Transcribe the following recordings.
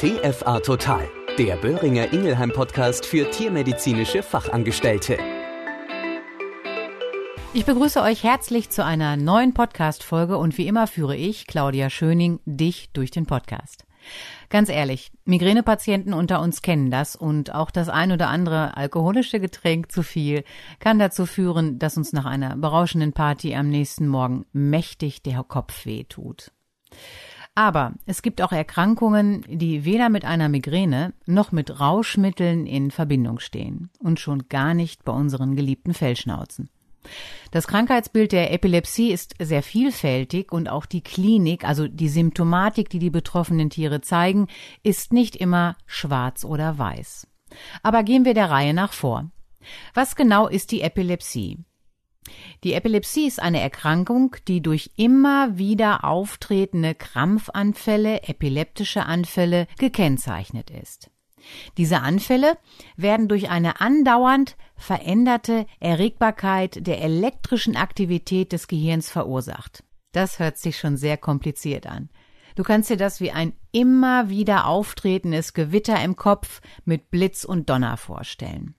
TFA Total, der Böhringer Ingelheim Podcast für tiermedizinische Fachangestellte. Ich begrüße euch herzlich zu einer neuen Podcast-Folge und wie immer führe ich, Claudia Schöning, dich durch den Podcast. Ganz ehrlich, Migränepatienten unter uns kennen das und auch das ein oder andere alkoholische Getränk zu viel kann dazu führen, dass uns nach einer berauschenden Party am nächsten Morgen mächtig der Kopf weh tut. Aber es gibt auch Erkrankungen, die weder mit einer Migräne noch mit Rauschmitteln in Verbindung stehen und schon gar nicht bei unseren geliebten Fellschnauzen. Das Krankheitsbild der Epilepsie ist sehr vielfältig und auch die Klinik, also die Symptomatik, die die betroffenen Tiere zeigen, ist nicht immer schwarz oder weiß. Aber gehen wir der Reihe nach vor. Was genau ist die Epilepsie? Die Epilepsie ist eine Erkrankung, die durch immer wieder auftretende Krampfanfälle, epileptische Anfälle gekennzeichnet ist. Diese Anfälle werden durch eine andauernd veränderte Erregbarkeit der elektrischen Aktivität des Gehirns verursacht. Das hört sich schon sehr kompliziert an. Du kannst dir das wie ein immer wieder auftretendes Gewitter im Kopf mit Blitz und Donner vorstellen.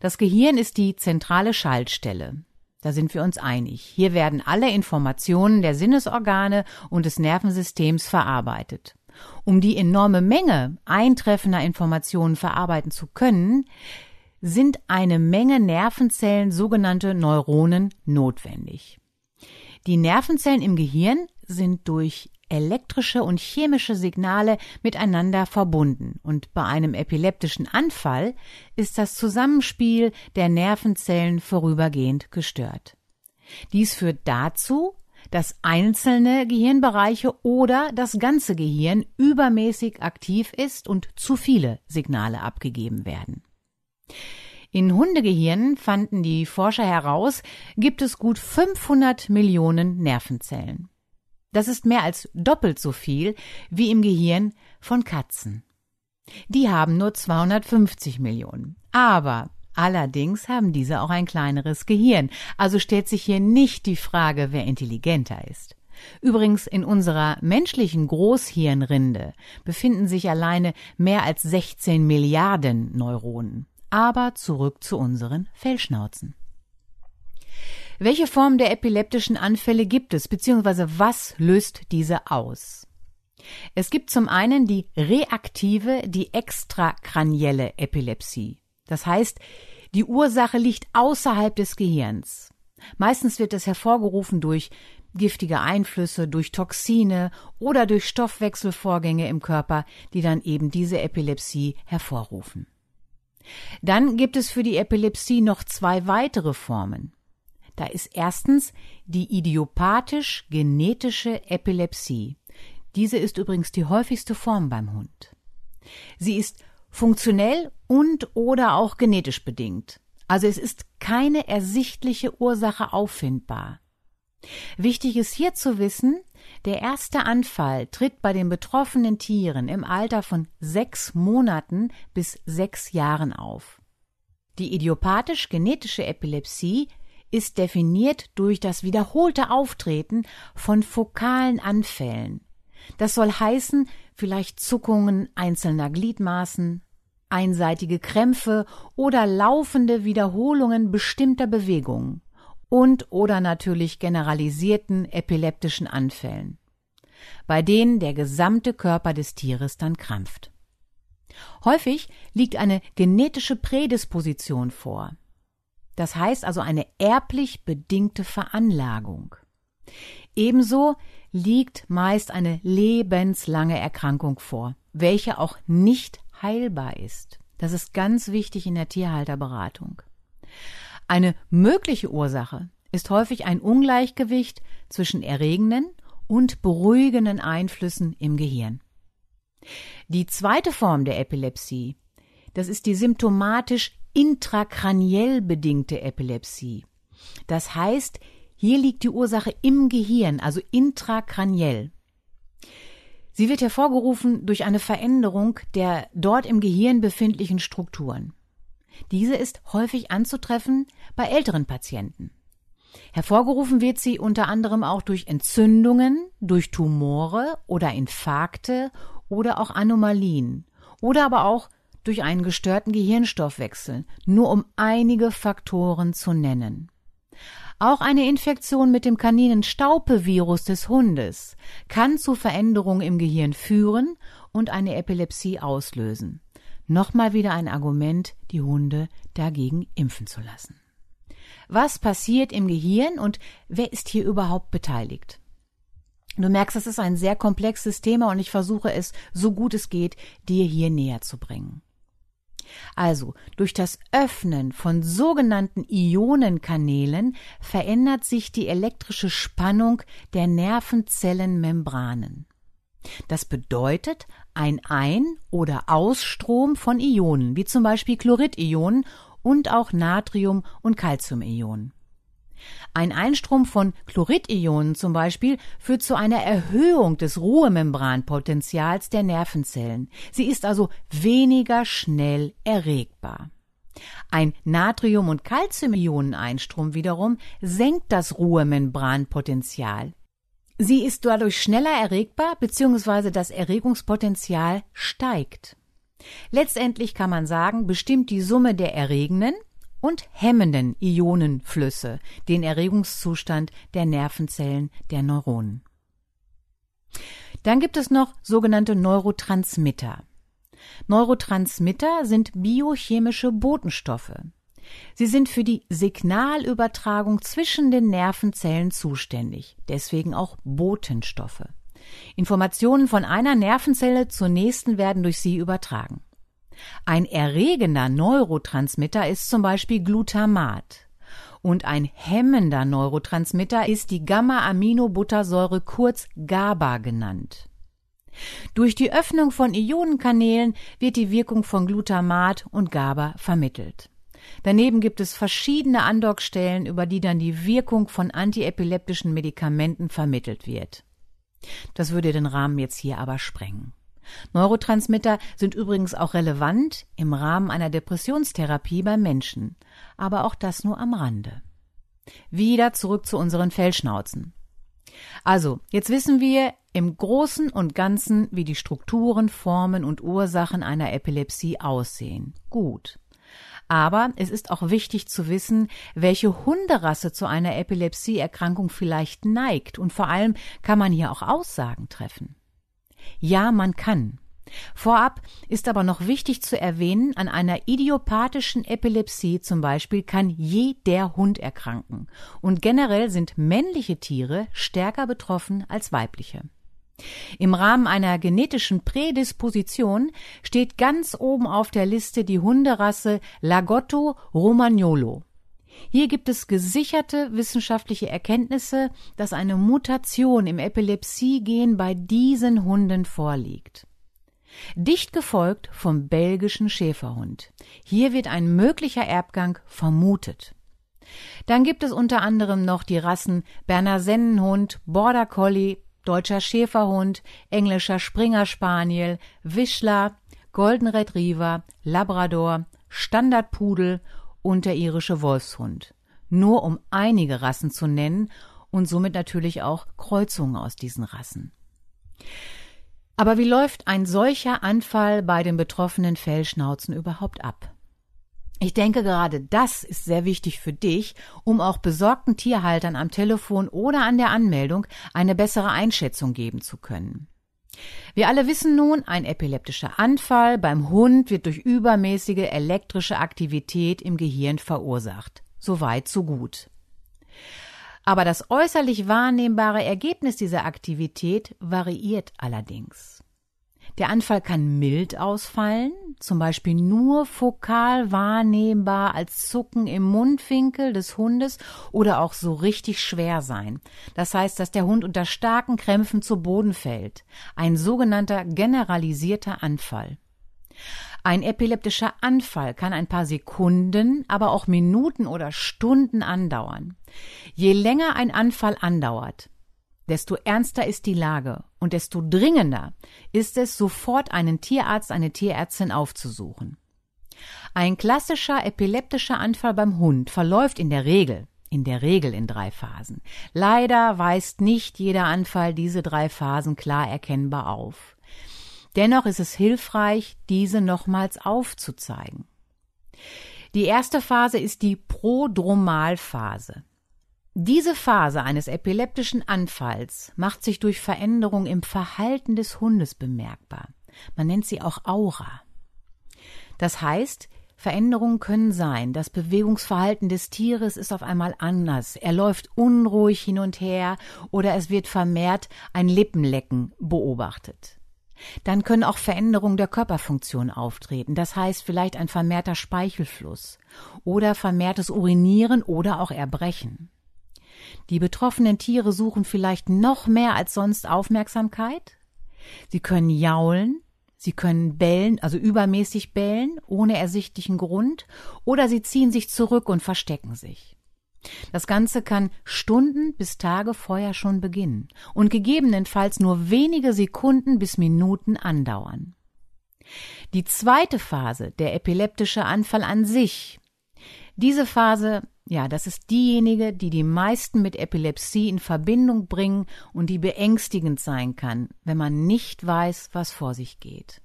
Das Gehirn ist die zentrale Schaltstelle. Da sind wir uns einig. Hier werden alle Informationen der Sinnesorgane und des Nervensystems verarbeitet. Um die enorme Menge eintreffender Informationen verarbeiten zu können, sind eine Menge Nervenzellen, sogenannte Neuronen, notwendig. Die Nervenzellen im Gehirn sind durch elektrische und chemische Signale miteinander verbunden und bei einem epileptischen Anfall ist das Zusammenspiel der Nervenzellen vorübergehend gestört. Dies führt dazu, dass einzelne Gehirnbereiche oder das ganze Gehirn übermäßig aktiv ist und zu viele Signale abgegeben werden. In Hundegehirnen fanden die Forscher heraus, gibt es gut 500 Millionen Nervenzellen. Das ist mehr als doppelt so viel wie im Gehirn von Katzen. Die haben nur 250 Millionen. Aber allerdings haben diese auch ein kleineres Gehirn. Also stellt sich hier nicht die Frage, wer intelligenter ist. Übrigens in unserer menschlichen Großhirnrinde befinden sich alleine mehr als 16 Milliarden Neuronen. Aber zurück zu unseren Fellschnauzen. Welche Formen der epileptischen Anfälle gibt es, beziehungsweise was löst diese aus? Es gibt zum einen die reaktive, die extrakranielle Epilepsie. Das heißt, die Ursache liegt außerhalb des Gehirns. Meistens wird es hervorgerufen durch giftige Einflüsse, durch Toxine oder durch Stoffwechselvorgänge im Körper, die dann eben diese Epilepsie hervorrufen. Dann gibt es für die Epilepsie noch zwei weitere Formen. Da ist erstens die idiopathisch-genetische Epilepsie. Diese ist übrigens die häufigste Form beim Hund. Sie ist funktionell und oder auch genetisch bedingt. Also es ist keine ersichtliche Ursache auffindbar. Wichtig ist hier zu wissen, der erste Anfall tritt bei den betroffenen Tieren im Alter von sechs Monaten bis sechs Jahren auf. Die idiopathisch-genetische Epilepsie ist definiert durch das wiederholte Auftreten von fokalen Anfällen. Das soll heißen, vielleicht Zuckungen einzelner Gliedmaßen, einseitige Krämpfe oder laufende Wiederholungen bestimmter Bewegungen und oder natürlich generalisierten epileptischen Anfällen, bei denen der gesamte Körper des Tieres dann krampft. Häufig liegt eine genetische Prädisposition vor. Das heißt also eine erblich bedingte Veranlagung. Ebenso liegt meist eine lebenslange Erkrankung vor, welche auch nicht heilbar ist. Das ist ganz wichtig in der Tierhalterberatung. Eine mögliche Ursache ist häufig ein Ungleichgewicht zwischen erregenden und beruhigenden Einflüssen im Gehirn. Die zweite Form der Epilepsie, das ist die symptomatisch intrakraniell bedingte Epilepsie. Das heißt, hier liegt die Ursache im Gehirn, also intrakraniell. Sie wird hervorgerufen durch eine Veränderung der dort im Gehirn befindlichen Strukturen. Diese ist häufig anzutreffen bei älteren Patienten. Hervorgerufen wird sie unter anderem auch durch Entzündungen, durch Tumore oder Infarkte oder auch Anomalien oder aber auch durch einen gestörten Gehirnstoffwechsel, nur um einige Faktoren zu nennen. Auch eine Infektion mit dem kaninen Staupe-Virus des Hundes kann zu Veränderungen im Gehirn führen und eine Epilepsie auslösen. Nochmal wieder ein Argument, die Hunde dagegen impfen zu lassen. Was passiert im Gehirn und wer ist hier überhaupt beteiligt? Du merkst, es ist ein sehr komplexes Thema und ich versuche es, so gut es geht, dir hier näher zu bringen. Also, durch das Öffnen von sogenannten Ionenkanälen verändert sich die elektrische Spannung der Nervenzellenmembranen. Das bedeutet ein Ein- oder Ausstrom von Ionen, wie zum Beispiel Chloridionen und auch Natrium- und Calciumionen. Ein Einstrom von Chloridionen zum Beispiel führt zu einer Erhöhung des Ruhemembranpotenzials der Nervenzellen. Sie ist also weniger schnell erregbar. Ein Natrium- und Calciumioneneinstrom wiederum senkt das Ruhemembranpotenzial. Sie ist dadurch schneller erregbar bzw. das Erregungspotenzial steigt. Letztendlich kann man sagen, bestimmt die Summe der erregenden und hemmenden Ionenflüsse den Erregungszustand der Nervenzellen der Neuronen. Dann gibt es noch sogenannte Neurotransmitter. Neurotransmitter sind biochemische Botenstoffe. Sie sind für die Signalübertragung zwischen den Nervenzellen zuständig, deswegen auch Botenstoffe. Informationen von einer Nervenzelle zur nächsten werden durch sie übertragen. Ein erregender Neurotransmitter ist zum Beispiel Glutamat. Und ein hemmender Neurotransmitter ist die Gamma-Aminobuttersäure kurz GABA genannt. Durch die Öffnung von Ionenkanälen wird die Wirkung von Glutamat und GABA vermittelt. Daneben gibt es verschiedene Andockstellen, über die dann die Wirkung von antiepileptischen Medikamenten vermittelt wird. Das würde den Rahmen jetzt hier aber sprengen. Neurotransmitter sind übrigens auch relevant im Rahmen einer Depressionstherapie beim Menschen, aber auch das nur am Rande. Wieder zurück zu unseren Fellschnauzen. Also, jetzt wissen wir im Großen und Ganzen, wie die Strukturen, Formen und Ursachen einer Epilepsie aussehen. Gut. Aber es ist auch wichtig zu wissen, welche Hunderasse zu einer Epilepsieerkrankung vielleicht neigt und vor allem kann man hier auch Aussagen treffen. Ja, man kann. Vorab ist aber noch wichtig zu erwähnen, an einer idiopathischen Epilepsie zum Beispiel kann jeder Hund erkranken und generell sind männliche Tiere stärker betroffen als weibliche. Im Rahmen einer genetischen Prädisposition steht ganz oben auf der Liste die Hunderasse Lagotto Romagnolo. Hier gibt es gesicherte wissenschaftliche Erkenntnisse, dass eine Mutation im Epilepsiegen bei diesen Hunden vorliegt. Dicht gefolgt vom belgischen Schäferhund. Hier wird ein möglicher Erbgang vermutet. Dann gibt es unter anderem noch die Rassen Berner Sennenhund, Border Collie, deutscher Schäferhund, englischer Springer Spaniel, Wischler, Golden Retriever, Labrador, Standardpudel und der irische Wolfshund. Nur um einige Rassen zu nennen und somit natürlich auch Kreuzungen aus diesen Rassen. Aber wie läuft ein solcher Anfall bei den betroffenen Fellschnauzen überhaupt ab? Ich denke, gerade das ist sehr wichtig für dich, um auch besorgten Tierhaltern am Telefon oder an der Anmeldung eine bessere Einschätzung geben zu können. Wir alle wissen nun, ein epileptischer Anfall beim Hund wird durch übermäßige elektrische Aktivität im Gehirn verursacht. So weit, so gut. Aber das äußerlich wahrnehmbare Ergebnis dieser Aktivität variiert allerdings. Der Anfall kann mild ausfallen, zum Beispiel nur fokal wahrnehmbar als Zucken im Mundwinkel des Hundes oder auch so richtig schwer sein. Das heißt, dass der Hund unter starken Krämpfen zu Boden fällt. Ein sogenannter generalisierter Anfall. Ein epileptischer Anfall kann ein paar Sekunden, aber auch Minuten oder Stunden andauern. Je länger ein Anfall andauert, desto ernster ist die Lage und desto dringender ist es, sofort einen Tierarzt, eine Tierärztin aufzusuchen. Ein klassischer epileptischer Anfall beim Hund verläuft in der Regel in der Regel in drei Phasen. Leider weist nicht jeder Anfall diese drei Phasen klar erkennbar auf. Dennoch ist es hilfreich, diese nochmals aufzuzeigen. Die erste Phase ist die Prodromalphase. Diese Phase eines epileptischen Anfalls macht sich durch Veränderung im Verhalten des Hundes bemerkbar. Man nennt sie auch Aura. Das heißt, Veränderungen können sein. Das Bewegungsverhalten des Tieres ist auf einmal anders. Er läuft unruhig hin und her oder es wird vermehrt ein Lippenlecken beobachtet. Dann können auch Veränderungen der Körperfunktion auftreten. Das heißt vielleicht ein vermehrter Speichelfluss oder vermehrtes Urinieren oder auch Erbrechen. Die betroffenen Tiere suchen vielleicht noch mehr als sonst Aufmerksamkeit. Sie können jaulen, Sie können bellen, also übermäßig bellen, ohne ersichtlichen Grund, oder sie ziehen sich zurück und verstecken sich. Das Ganze kann Stunden bis Tage vorher schon beginnen und gegebenenfalls nur wenige Sekunden bis Minuten andauern. Die zweite Phase, der epileptische Anfall an sich, diese Phase, ja, das ist diejenige, die die meisten mit Epilepsie in Verbindung bringen und die beängstigend sein kann, wenn man nicht weiß, was vor sich geht.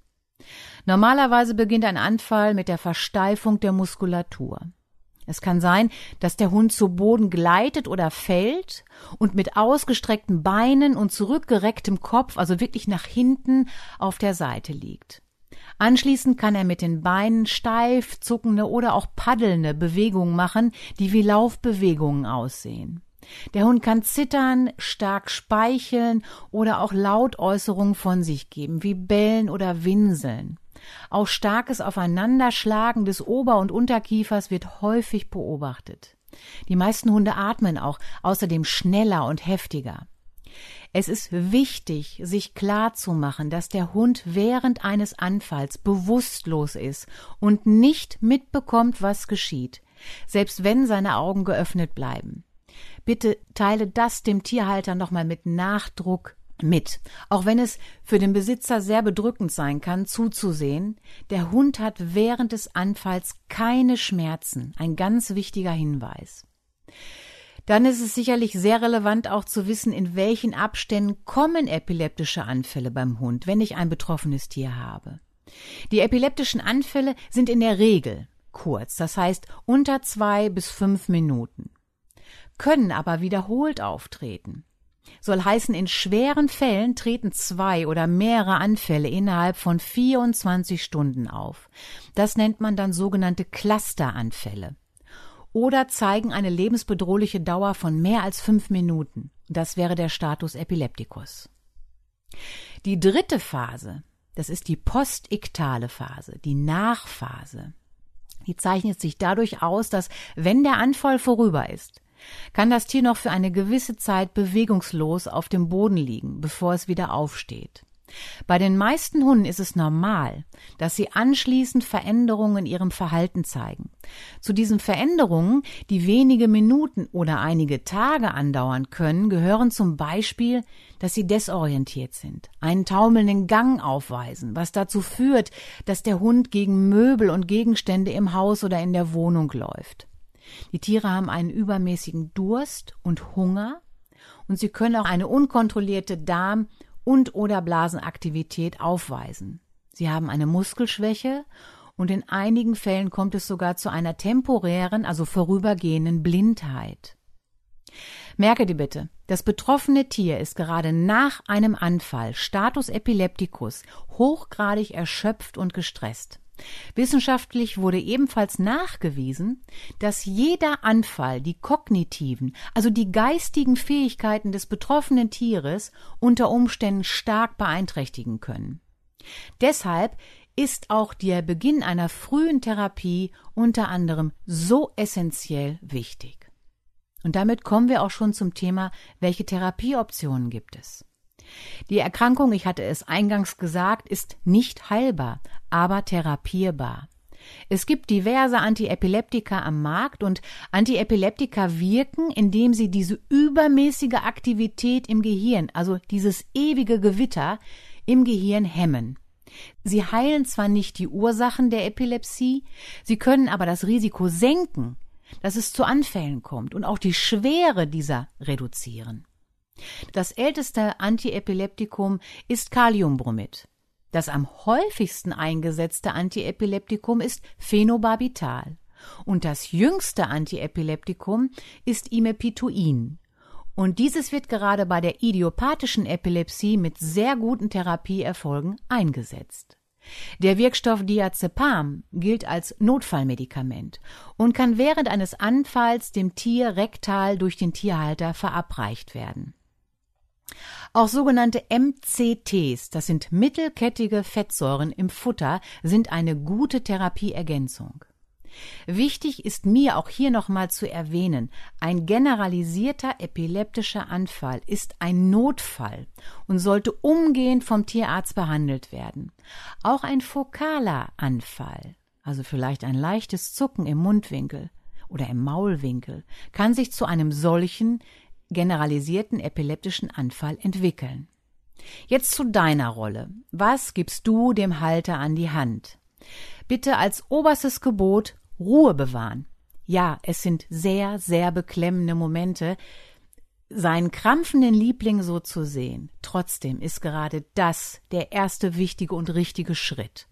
Normalerweise beginnt ein Anfall mit der Versteifung der Muskulatur. Es kann sein, dass der Hund zu Boden gleitet oder fällt und mit ausgestreckten Beinen und zurückgerecktem Kopf, also wirklich nach hinten, auf der Seite liegt. Anschließend kann er mit den Beinen steif zuckende oder auch paddelnde Bewegungen machen, die wie Laufbewegungen aussehen. Der Hund kann zittern, stark speicheln oder auch Lautäußerungen von sich geben, wie bellen oder winseln. Auch starkes Aufeinanderschlagen des Ober- und Unterkiefers wird häufig beobachtet. Die meisten Hunde atmen auch außerdem schneller und heftiger. Es ist wichtig, sich klar zu machen, dass der Hund während eines Anfalls bewusstlos ist und nicht mitbekommt, was geschieht, selbst wenn seine Augen geöffnet bleiben. Bitte teile das dem Tierhalter nochmal mit Nachdruck mit. Auch wenn es für den Besitzer sehr bedrückend sein kann, zuzusehen, der Hund hat während des Anfalls keine Schmerzen. Ein ganz wichtiger Hinweis. Dann ist es sicherlich sehr relevant auch zu wissen, in welchen Abständen kommen epileptische Anfälle beim Hund, wenn ich ein betroffenes Tier habe. Die epileptischen Anfälle sind in der Regel kurz, das heißt unter zwei bis fünf Minuten, können aber wiederholt auftreten. Soll heißen, in schweren Fällen treten zwei oder mehrere Anfälle innerhalb von 24 Stunden auf. Das nennt man dann sogenannte Clusteranfälle oder zeigen eine lebensbedrohliche Dauer von mehr als fünf Minuten. Das wäre der Status Epilepticus. Die dritte Phase, das ist die postiktale Phase, die Nachphase. Die zeichnet sich dadurch aus, dass wenn der Anfall vorüber ist, kann das Tier noch für eine gewisse Zeit bewegungslos auf dem Boden liegen, bevor es wieder aufsteht. Bei den meisten Hunden ist es normal, dass sie anschließend Veränderungen in ihrem Verhalten zeigen. Zu diesen Veränderungen, die wenige Minuten oder einige Tage andauern können, gehören zum Beispiel, dass sie desorientiert sind, einen taumelnden Gang aufweisen, was dazu führt, dass der Hund gegen Möbel und Gegenstände im Haus oder in der Wohnung läuft. Die Tiere haben einen übermäßigen Durst und Hunger und sie können auch eine unkontrollierte Darm- und oder Blasenaktivität aufweisen. Sie haben eine Muskelschwäche und in einigen Fällen kommt es sogar zu einer temporären, also vorübergehenden Blindheit. Merke dir bitte, das betroffene Tier ist gerade nach einem Anfall, Status Epilepticus, hochgradig erschöpft und gestresst. Wissenschaftlich wurde ebenfalls nachgewiesen, dass jeder Anfall die kognitiven, also die geistigen Fähigkeiten des betroffenen Tieres unter Umständen stark beeinträchtigen können. Deshalb ist auch der Beginn einer frühen Therapie unter anderem so essentiell wichtig. Und damit kommen wir auch schon zum Thema, welche Therapieoptionen gibt es. Die Erkrankung, ich hatte es eingangs gesagt, ist nicht heilbar, aber therapierbar. Es gibt diverse Antiepileptika am Markt und Antiepileptika wirken, indem sie diese übermäßige Aktivität im Gehirn, also dieses ewige Gewitter im Gehirn hemmen. Sie heilen zwar nicht die Ursachen der Epilepsie, sie können aber das Risiko senken, dass es zu Anfällen kommt und auch die Schwere dieser reduzieren. Das älteste Antiepileptikum ist Kaliumbromid. Das am häufigsten eingesetzte Antiepileptikum ist Phenobarbital und das jüngste Antiepileptikum ist Imepituin. Und dieses wird gerade bei der idiopathischen Epilepsie mit sehr guten Therapieerfolgen eingesetzt. Der Wirkstoff Diazepam gilt als Notfallmedikament und kann während eines Anfalls dem Tier rektal durch den Tierhalter verabreicht werden. Auch sogenannte MCTs, das sind mittelkettige Fettsäuren im Futter, sind eine gute Therapieergänzung. Wichtig ist mir auch hier nochmal zu erwähnen, ein generalisierter epileptischer Anfall ist ein Notfall und sollte umgehend vom Tierarzt behandelt werden. Auch ein fokaler Anfall, also vielleicht ein leichtes Zucken im Mundwinkel oder im Maulwinkel, kann sich zu einem solchen generalisierten epileptischen Anfall entwickeln. Jetzt zu deiner Rolle. Was gibst du dem Halter an die Hand? Bitte als oberstes Gebot Ruhe bewahren. Ja, es sind sehr, sehr beklemmende Momente, seinen krampfenden Liebling so zu sehen. Trotzdem ist gerade das der erste wichtige und richtige Schritt.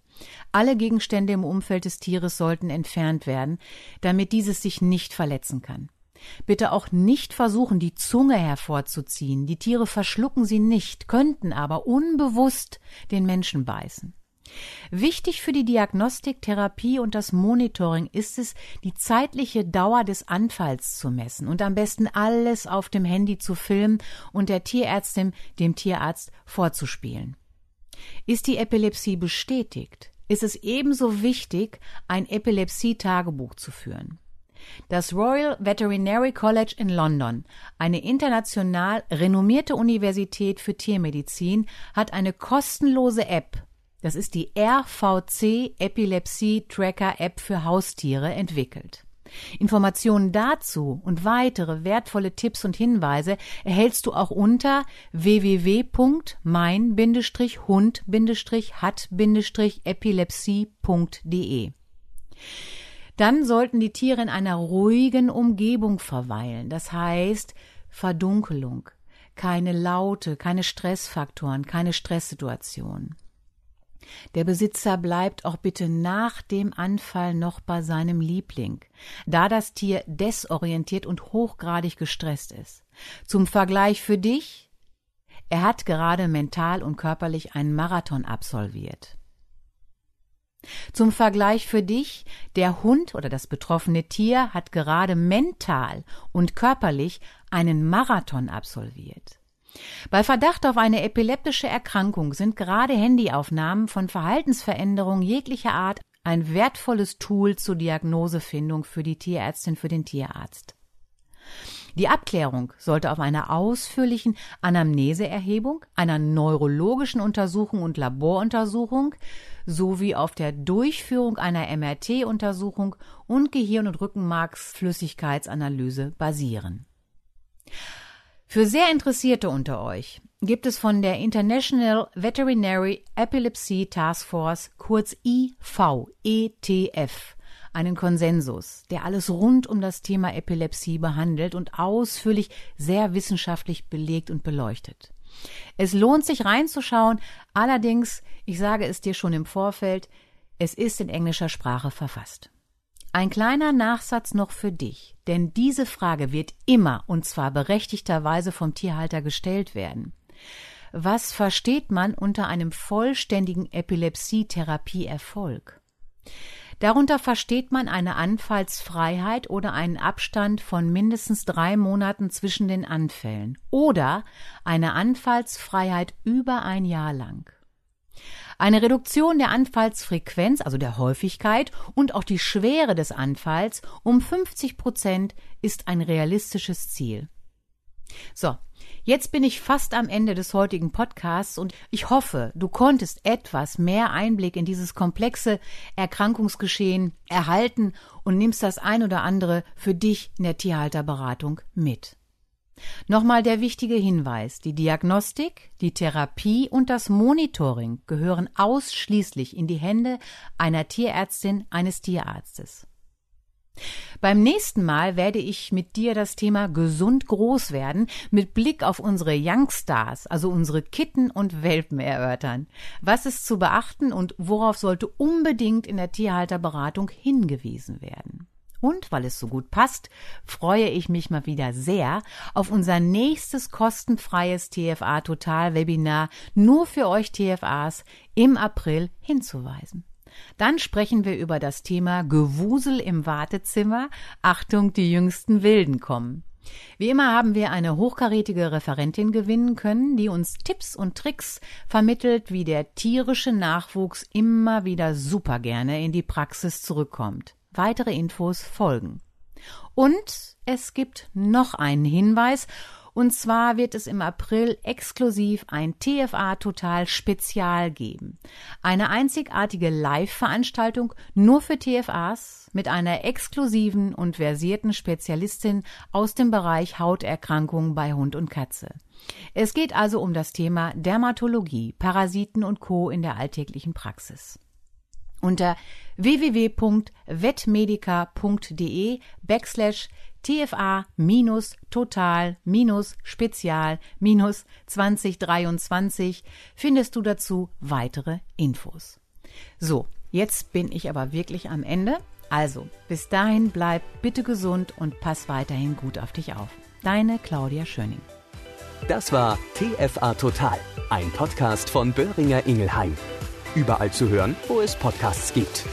Alle Gegenstände im Umfeld des Tieres sollten entfernt werden, damit dieses sich nicht verletzen kann. Bitte auch nicht versuchen, die Zunge hervorzuziehen. Die Tiere verschlucken sie nicht, könnten aber unbewusst den Menschen beißen. Wichtig für die Diagnostik, Therapie und das Monitoring ist es, die zeitliche Dauer des Anfalls zu messen und am besten alles auf dem Handy zu filmen und der Tierärztin, dem Tierarzt vorzuspielen. Ist die Epilepsie bestätigt, ist es ebenso wichtig, ein Epilepsie-Tagebuch zu führen. Das Royal Veterinary College in London, eine international renommierte Universität für Tiermedizin, hat eine kostenlose App das ist die RVC Epilepsie Tracker App für Haustiere entwickelt. Informationen dazu und weitere wertvolle Tipps und Hinweise erhältst du auch unter www.mein-hund-hat-epilepsie.de. Dann sollten die Tiere in einer ruhigen Umgebung verweilen, das heißt Verdunkelung, keine Laute, keine Stressfaktoren, keine Stresssituationen. Der Besitzer bleibt auch bitte nach dem Anfall noch bei seinem Liebling, da das Tier desorientiert und hochgradig gestresst ist. Zum Vergleich für dich, er hat gerade mental und körperlich einen Marathon absolviert. Zum Vergleich für dich, der Hund oder das betroffene Tier hat gerade mental und körperlich einen Marathon absolviert. Bei Verdacht auf eine epileptische Erkrankung sind gerade Handyaufnahmen von Verhaltensveränderungen jeglicher Art ein wertvolles Tool zur Diagnosefindung für die Tierärztin, für den Tierarzt. Die Abklärung sollte auf einer ausführlichen Anamneseerhebung, einer neurologischen Untersuchung und Laboruntersuchung sowie auf der Durchführung einer MRT-Untersuchung und Gehirn- und Rückenmarksflüssigkeitsanalyse basieren. Für sehr Interessierte unter euch gibt es von der International Veterinary Epilepsy Task Force, kurz IVETF, einen Konsensus, der alles rund um das Thema Epilepsie behandelt und ausführlich sehr wissenschaftlich belegt und beleuchtet. Es lohnt sich reinzuschauen, allerdings, ich sage es dir schon im Vorfeld, es ist in englischer Sprache verfasst. Ein kleiner Nachsatz noch für dich, denn diese Frage wird immer und zwar berechtigterweise vom Tierhalter gestellt werden. Was versteht man unter einem vollständigen Epilepsietherapieerfolg? Darunter versteht man eine Anfallsfreiheit oder einen Abstand von mindestens drei Monaten zwischen den Anfällen oder eine Anfallsfreiheit über ein Jahr lang. Eine Reduktion der Anfallsfrequenz, also der Häufigkeit und auch die Schwere des Anfalls um 50 Prozent ist ein realistisches Ziel. So, jetzt bin ich fast am Ende des heutigen Podcasts und ich hoffe, du konntest etwas mehr Einblick in dieses komplexe Erkrankungsgeschehen erhalten und nimmst das ein oder andere für dich in der Tierhalterberatung mit. Nochmal der wichtige Hinweis, die Diagnostik, die Therapie und das Monitoring gehören ausschließlich in die Hände einer Tierärztin, eines Tierarztes. Beim nächsten Mal werde ich mit dir das Thema gesund groß werden mit Blick auf unsere Youngstars, also unsere Kitten und Welpen erörtern. Was ist zu beachten und worauf sollte unbedingt in der Tierhalterberatung hingewiesen werden? Und weil es so gut passt, freue ich mich mal wieder sehr auf unser nächstes kostenfreies TFA Total Webinar nur für euch TFAs im April hinzuweisen. Dann sprechen wir über das Thema Gewusel im Wartezimmer. Achtung, die jüngsten Wilden kommen. Wie immer haben wir eine hochkarätige Referentin gewinnen können, die uns Tipps und Tricks vermittelt, wie der tierische Nachwuchs immer wieder super gerne in die Praxis zurückkommt. Weitere Infos folgen. Und es gibt noch einen Hinweis, und zwar wird es im April exklusiv ein TFA Total Spezial geben. Eine einzigartige Live-Veranstaltung nur für TFAs mit einer exklusiven und versierten Spezialistin aus dem Bereich Hauterkrankungen bei Hund und Katze. Es geht also um das Thema Dermatologie, Parasiten und Co. in der alltäglichen Praxis unter www.vetmedica.de backslash TFA-Total-Spezial-2023 findest du dazu weitere Infos. So, jetzt bin ich aber wirklich am Ende. Also, bis dahin bleib bitte gesund und pass weiterhin gut auf dich auf. Deine Claudia Schöning. Das war TFA Total, ein Podcast von Böhringer Ingelheim. Überall zu hören, wo es Podcasts gibt.